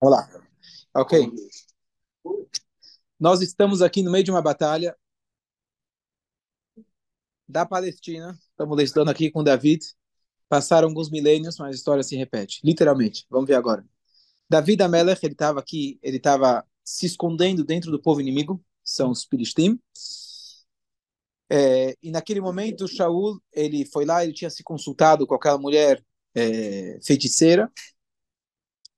Olá. Ok. Nós estamos aqui no meio de uma batalha da Palestina. Estamos listando aqui com David. Passaram alguns milênios, mas a história se repete, literalmente. Vamos ver agora. David Amelech, ele estava aqui, ele estava se escondendo dentro do povo inimigo, são os Filistim. É, e naquele momento, Shaul, ele foi lá, ele tinha se consultado com aquela mulher é, feiticeira,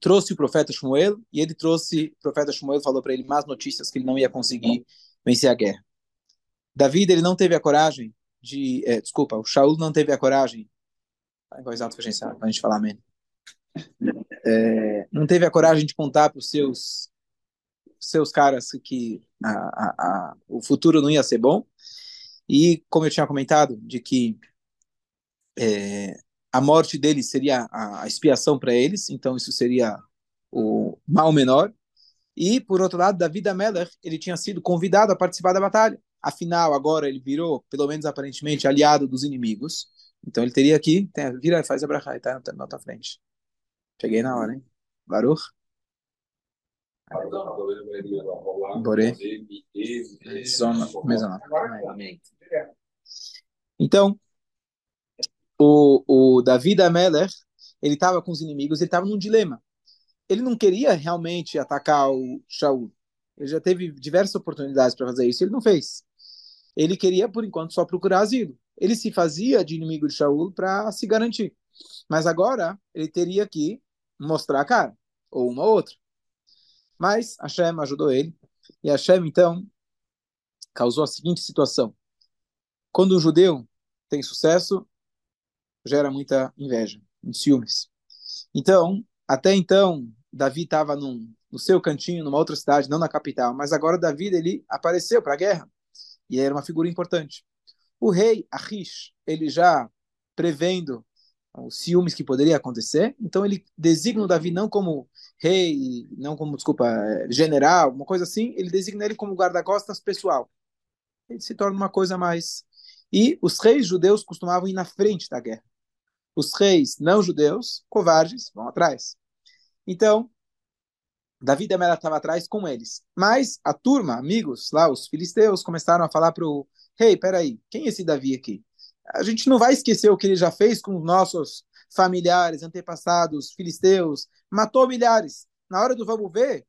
trouxe o profeta Shmuel, e ele trouxe, o profeta Shmuel falou para ele más notícias que ele não ia conseguir vencer a guerra. David, ele não teve a coragem de, é, desculpa, o Shaul não teve a coragem, tá em voz alta para a gente falar amém. É, não teve a coragem de contar para os seus seus caras que a, a, a, o futuro não ia ser bom e como eu tinha comentado de que é, a morte deles seria a, expiação para eles então isso seria o mal menor. E por outro lado Davi Amelech ele tinha sido convidado a participar da batalha. Afinal agora ele virou pelo menos aparentemente aliado dos inimigos. Então ele teria que vira faz a brachá tá na tua frente. Cheguei na hora, hein? Baruch? Boré. Então, o, o David Ameler, ele estava com os inimigos, ele estava num dilema. Ele não queria realmente atacar o Shaul. Ele já teve diversas oportunidades para fazer isso, ele não fez. Ele queria, por enquanto, só procurar asilo. Ele se fazia de inimigo de Shaul para se garantir. Mas agora ele teria que mostrar a cara, ou uma ou outra. Mas Hashem ajudou ele, e Hashem, então, causou a seguinte situação. Quando um judeu tem sucesso, gera muita inveja, muitos ciúmes. Então, até então, Davi estava no seu cantinho, numa outra cidade, não na capital, mas agora Davi ele apareceu para a guerra, e era uma figura importante. O rei Achish, ele já prevendo os ciúmes que poderia acontecer. Então ele designa o Davi não como rei, não como, desculpa, general, uma coisa assim, ele designa ele como guarda-costas pessoal. Ele se torna uma coisa mais. E os reis judeus costumavam ir na frente da guerra. Os reis não judeus, covardes, vão atrás. Então, Davi e estava atrás com eles. Mas a turma, amigos, lá, os filisteus, começaram a falar para o rei: peraí, quem é esse Davi aqui? a gente não vai esquecer o que ele já fez com os nossos familiares, antepassados, filisteus, matou milhares. Na hora do vamos ver,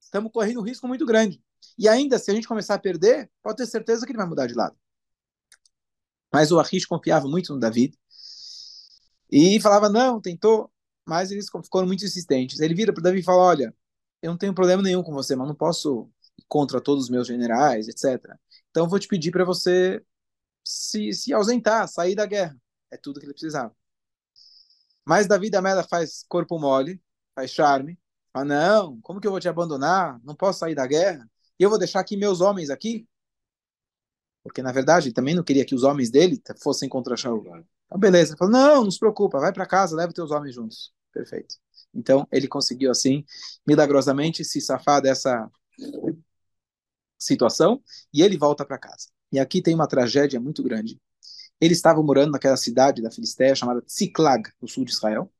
estamos correndo um risco muito grande. E ainda, se a gente começar a perder, pode ter certeza que ele vai mudar de lado. Mas o Achish confiava muito no David e falava, não, tentou, mas eles ficaram muito insistentes. Ele vira para Davi e fala, olha, eu não tenho problema nenhum com você, mas não posso ir contra todos os meus generais, etc. Então vou te pedir para você se, se ausentar, sair da guerra. É tudo que ele precisava. Mas Davi da Mela faz corpo mole, faz charme. Ah, não, como que eu vou te abandonar? Não posso sair da guerra? E eu vou deixar aqui meus homens aqui? Porque, na verdade, ele também não queria que os homens dele fossem contra Shaul. Então, beleza. Ele falou, não, não se preocupa, vai para casa, leva teus homens juntos. Perfeito. Então, ele conseguiu, assim, milagrosamente, se safar dessa situação e ele volta para casa. E aqui tem uma tragédia muito grande. Eles estavam morando naquela cidade da Filisteia chamada Tziklag, no sul de Israel.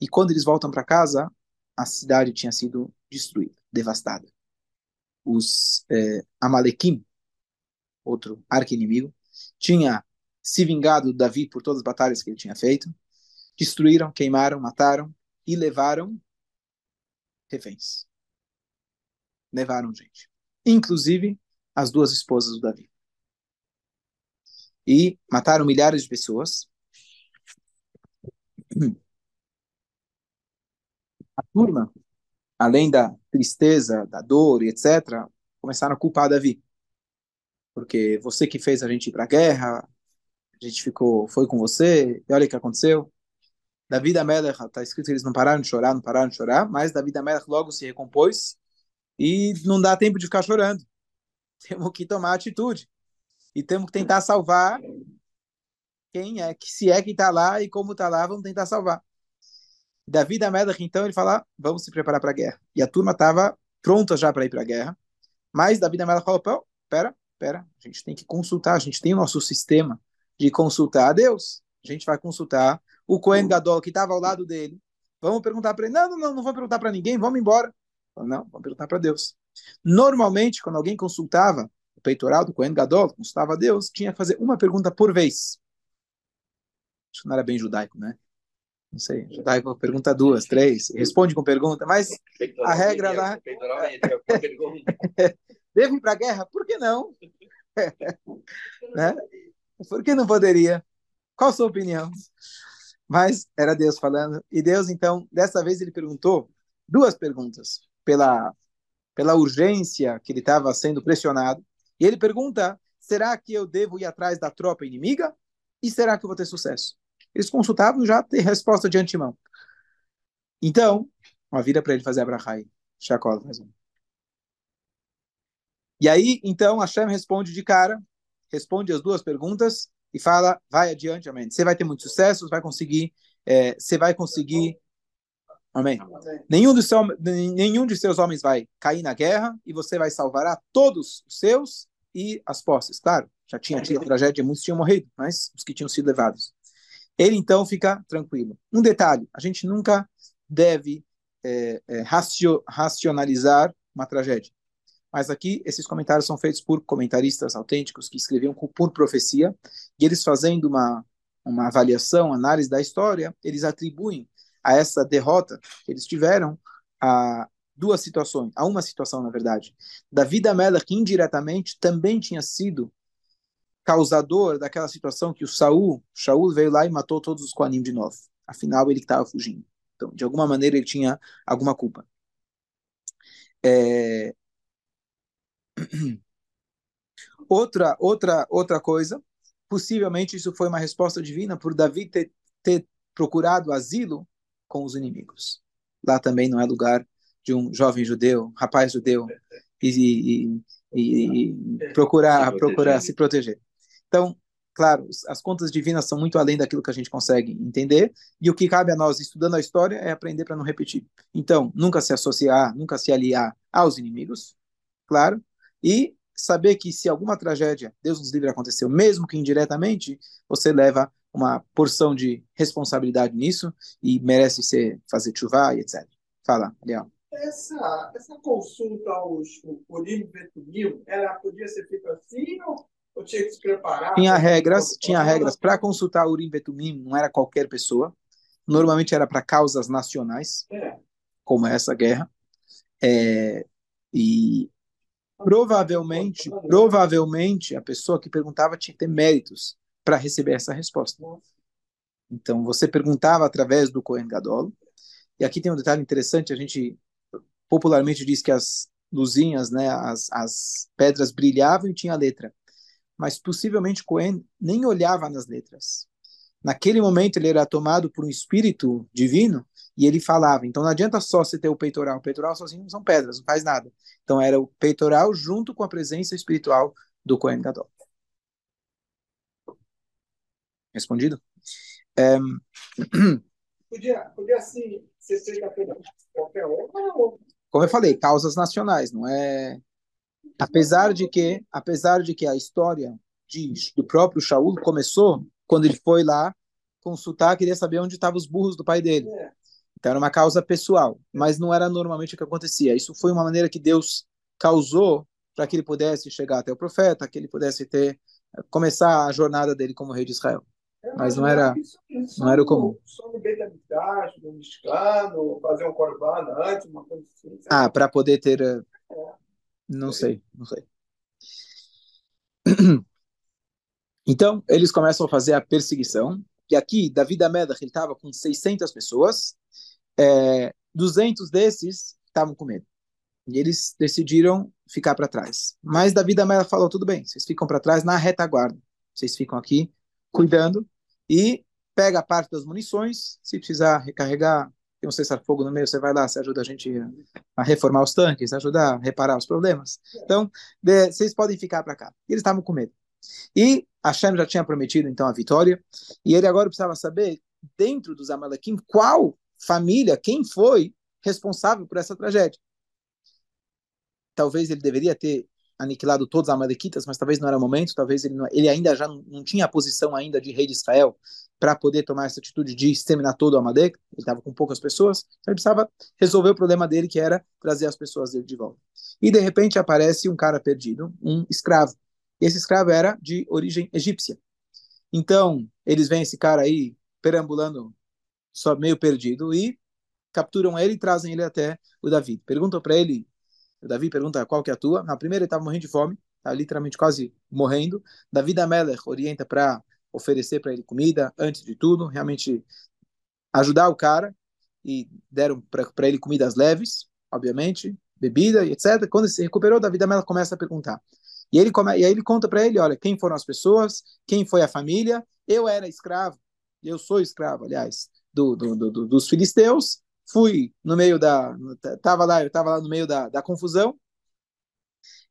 E quando eles voltam para casa, a cidade tinha sido destruída, devastada. Os é, Amalekim, outro arqui-inimigo, tinha se vingado de Davi por todas as batalhas que ele tinha feito, destruíram, queimaram, mataram e levaram reféns. Levaram gente. Inclusive as duas esposas do Davi e mataram milhares de pessoas. A turma, além da tristeza, da dor e etc., começaram a culpar Davi. Porque você que fez a gente ir para a guerra, a gente ficou, foi com você, e olha o que aconteceu. Davi da Melech, está escrito que eles não pararam de chorar, não pararam de chorar, mas Davi da Melech logo se recompôs e não dá tempo de ficar chorando. Temos que tomar atitude e temos que tentar salvar quem é, que se é que está lá e como está lá, vamos tentar salvar. Davi da Melech, então, ele fala, vamos se preparar para a guerra. E a turma estava pronta já para ir para a guerra, mas Davi da Melech falou, pera, pera, a gente tem que consultar, a gente tem o nosso sistema de consultar a Deus. A gente vai consultar o Cohen Gadol, que estava ao lado dele, Vamos perguntar para ele. Não, não, não, não vou perguntar para ninguém, vamos embora. Não, vamos perguntar para Deus. Normalmente, quando alguém consultava o peitoral do Cohen Gadol, consultava a Deus, tinha que fazer uma pergunta por vez. Acho que não era bem judaico, né? Não sei, judaico pergunta duas, três, responde com pergunta, mas a regra lá... Devo ir para a guerra? Por que não? né? Por que não poderia? Qual a sua opinião? Mas era Deus falando. E Deus, então, dessa vez ele perguntou duas perguntas pela, pela urgência que ele estava sendo pressionado. E ele pergunta: será que eu devo ir atrás da tropa inimiga? E será que eu vou ter sucesso? Eles consultavam já ter resposta de antemão. Então, uma vida para ele fazer a brahai. Chacola mais um. E aí, então, Hashem responde de cara, responde as duas perguntas e fala, vai adiante, amém. Você vai ter muito sucesso, vai conseguir, é, você vai conseguir, amém. Nenhum, dos seu, nenhum de seus homens vai cair na guerra e você vai salvar a todos os seus e as posses. Claro, já tinha tido tragédia, muitos tinham morrido, mas os que tinham sido levados. Ele então fica tranquilo. Um detalhe: a gente nunca deve é, é, racio, racionalizar uma tragédia. Mas aqui, esses comentários são feitos por comentaristas autênticos que escreviam por profecia, e eles fazendo uma, uma avaliação, análise da história, eles atribuem a essa derrota que eles tiveram a duas situações, a uma situação, na verdade. Davi Mela, que indiretamente também tinha sido causador daquela situação que o Saul, Shaul veio lá e matou todos os Koanim de novo. Afinal, ele estava fugindo. Então, de alguma maneira, ele tinha alguma culpa. É, outra, outra, outra coisa, possivelmente isso foi uma resposta divina por Davi ter, ter procurado asilo com os inimigos. Lá também não é lugar de um jovem judeu, rapaz judeu, e, e, e, e procurar, se procurar se proteger. Então, claro, as contas divinas são muito além daquilo que a gente consegue entender, e o que cabe a nós, estudando a história, é aprender para não repetir. Então, nunca se associar, nunca se aliar aos inimigos, claro, e saber que se alguma tragédia, Deus nos livre, aconteceu, mesmo que indiretamente, você leva uma porção de responsabilidade nisso e merece ser fazer chuva e etc. Fala, Leal. Essa, essa consulta aos Urim Betumim, ela podia ser feita assim ou, ou tinha que se preparar? Tinha regras, tinha regras. Para consultar Urim Betumim não era qualquer pessoa. Normalmente era para causas nacionais, é. como essa guerra. É, e provavelmente, provavelmente a pessoa que perguntava tinha que ter méritos para receber essa resposta. Então você perguntava através do Kohen Gadol. E aqui tem um detalhe interessante, a gente popularmente diz que as luzinhas, né, as, as pedras brilhavam e tinha letra. Mas possivelmente Cohen nem olhava nas letras. Naquele momento ele era tomado por um espírito divino e ele falava. Então não adianta só você ter o peitoral. O peitoral sozinho são pedras, não faz nada. Então era o peitoral junto com a presença espiritual do Kohen Gadol. Respondido? É... Podia, podia assim ser feita qualquer outra? Como eu falei, causas nacionais, não é? Apesar de que, apesar de que a história diz do próprio Shaul começou quando ele foi lá consultar, queria saber onde estavam os burros do pai dele. É. Então era uma causa pessoal, mas não era normalmente o que acontecia. Isso foi uma maneira que Deus causou para que ele pudesse chegar até o profeta, que ele pudesse ter começar a jornada dele como rei de Israel. É, mas não era não era o comum. Só no Mishkan, fazer um antes, uma coisa assim. Ah, para poder ter eh, é. não sei, não sei. Então, eles começam a fazer a perseguição. E aqui, Davi da Medach, ele estava com 600 pessoas é, 200 desses estavam com medo. E eles decidiram ficar para trás. Mas Davi da Mela falou: tudo bem, vocês ficam para trás na retaguarda. Vocês ficam aqui cuidando e pega a parte das munições. Se precisar recarregar, tem um cessar-fogo no meio, você vai lá, você ajuda a gente a reformar os tanques, ajudar a reparar os problemas. Então, de, vocês podem ficar para cá. E eles estavam com medo. E Hashem já tinha prometido então a vitória, e ele agora precisava saber, dentro dos Amalequim, qual família, quem foi responsável por essa tragédia. Talvez ele deveria ter aniquilado todos os amalequitas, mas talvez não era o momento, talvez ele, não, ele ainda já não, não, tinha a posição ainda de rei de Israel para poder tomar essa atitude de exterminar todo o Amalek, ele estava com poucas pessoas, então ele precisava resolver o problema dele, que era trazer as pessoas dele de volta. E de repente aparece um cara perdido, um escravo. Esse escravo era de origem egípcia. Então, eles veem esse cara aí perambulando só meio perdido e capturam ele e trazem ele até o Davi. Perguntam para ele, o Davi pergunta qual que é a tua. Na primeira ele estava morrendo de fome, tá literalmente quase morrendo. Davi da Meller orienta para oferecer para ele comida antes de tudo, realmente ajudar o cara e deram para ele comidas leves, obviamente, bebida e etc. Quando ele se recuperou, Davi da Meller começa a perguntar. E, ele come, e aí ele conta para ele, olha, quem foram as pessoas, quem foi a família, eu era escravo, eu sou escravo, aliás, do, do, do, dos filisteus, fui no meio da, tava lá, eu estava lá no meio da, da confusão,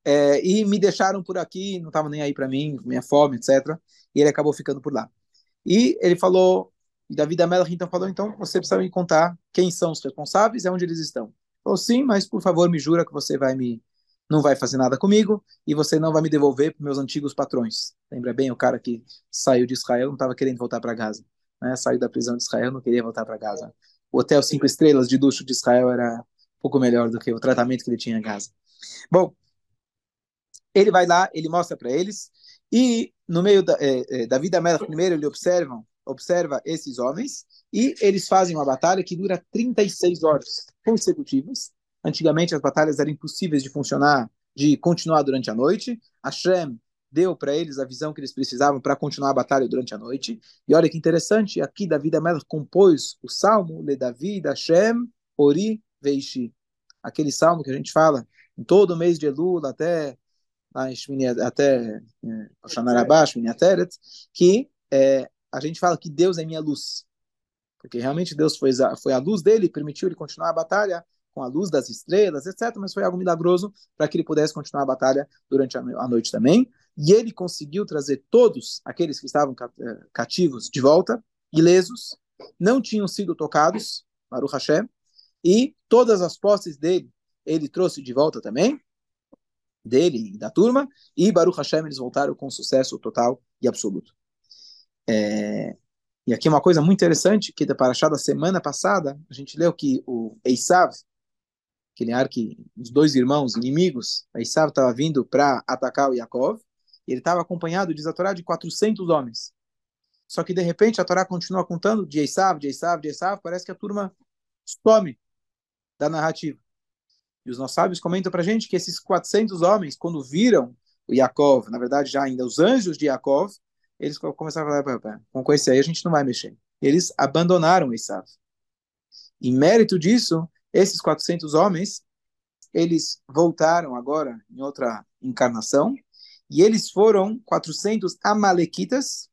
é, e me deixaram por aqui, não estavam nem aí para mim, minha fome, etc. E ele acabou ficando por lá. E ele falou, Davi da Melach então falou, então você precisa me contar quem são os responsáveis e onde eles estão. Falou, sim, mas por favor me jura que você vai me não vai fazer nada comigo e você não vai me devolver para meus antigos patrões. Lembra bem o cara que saiu de Israel, não estava querendo voltar para Gaza, né? Saiu da prisão de Israel, não queria voltar para Gaza. O hotel cinco estrelas de luxo de Israel era um pouco melhor do que o tratamento que ele tinha em Gaza. Bom, ele vai lá, ele mostra para eles, e no meio da, é, é, da vida primeiro ele observa, observa esses homens, e eles fazem uma batalha que dura 36 horas consecutivas. Antigamente as batalhas eram impossíveis de funcionar, de continuar durante a noite. Hashem deu para eles a visão que eles precisavam para continuar a batalha durante a noite. E olha que interessante, aqui Davi da Melech compôs o salmo Le David Hashem Ori Veishi. Aquele salmo que a gente fala em todo o mês de Elul até até é, que é, a gente fala que Deus é minha luz. Porque realmente Deus foi, foi a luz dele, permitiu ele continuar a batalha com a luz das estrelas, etc. Mas foi algo milagroso para que ele pudesse continuar a batalha durante a noite também. E ele conseguiu trazer todos aqueles que estavam é, cativos de volta, ilesos, não tinham sido tocados, Baruch Hashem, e todas as posses dele ele trouxe de volta também, dele e da turma, e Baruch Hashem eles voltaram com sucesso total e absoluto. É, e aqui uma coisa muito interessante, que da Parashá da semana passada, a gente leu que o Eisav, aquele ar que os dois irmãos inimigos, Eisav estava vindo para atacar o Yaakov, ele estava acompanhado, diz a Torá, de 400 homens. Só que de repente a Torá continua contando de Eisav, de Eisav, de Eisav, parece que a turma some da narrativa. E os nossos sábios comentam para a gente que esses 400 homens, quando viram o Yaakov, na verdade já ainda os anjos de Yaakov, eles começaram a falar, com esse aí a gente não vai mexer. Eles abandonaram Esav. Em mérito disso, esses 400 homens, eles voltaram agora em outra encarnação, e eles foram 400 amalequitas,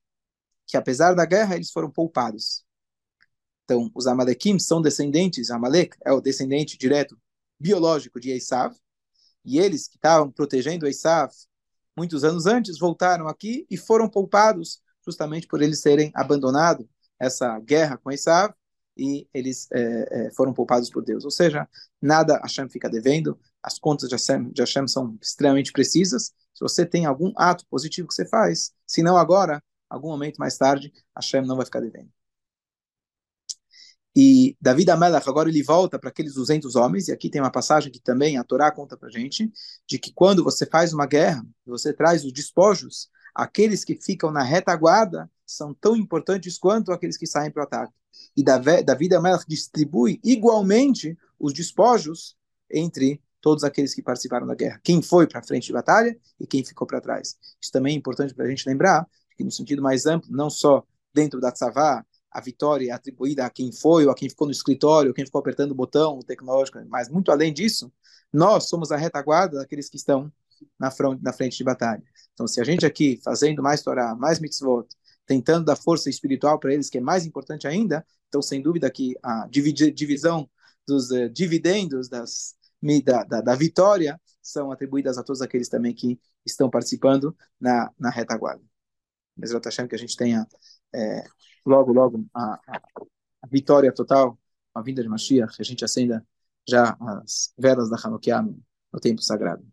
que apesar da guerra, eles foram poupados. Então, os amalequim são descendentes, Amalek é o descendente direto biológico de Esav, e eles que estavam protegendo Esav muitos anos antes voltaram aqui e foram poupados justamente por eles terem abandonado essa guerra com Esav e eles é, foram poupados por Deus. Ou seja, nada Hashem fica devendo, as contas de Hashem, de Hashem são extremamente precisas. Se você tem algum ato positivo que você faz, se não agora, algum momento mais tarde, Hashem não vai ficar devendo. E Davi da Melach, agora ele volta para aqueles 200 homens, e aqui tem uma passagem que também a Torá conta para gente, de que quando você faz uma guerra, você traz os despojos, aqueles que ficam na retaguarda são tão importantes quanto aqueles que saem para o ataque. E Davi da Melach distribui igualmente os despojos entre todos aqueles que participaram da guerra. Quem foi para a frente de batalha e quem ficou para trás. Isso também é importante para a gente lembrar, que no sentido mais amplo, não só dentro da tzavá, a vitória é atribuída a quem foi, ou a quem ficou no escritório, ou quem ficou apertando o botão tecnológico, mas muito além disso, nós somos a retaguarda daqueles que estão na frente, na frente de batalha. Então, se a gente aqui, fazendo mais Torá, mais mitzvot, tentando dar força espiritual para eles, que é mais importante ainda, então, sem dúvida que a divisão dos uh, dividendos das, da, da, da, vitória são atribuídas a todos aqueles também que estão participando na, na retaguarda. Mesmo que a gente tenha é, logo, logo a, a, vitória total, a vinda de Mashiach, que a gente acenda já as velas da Hanukkah no tempo sagrado.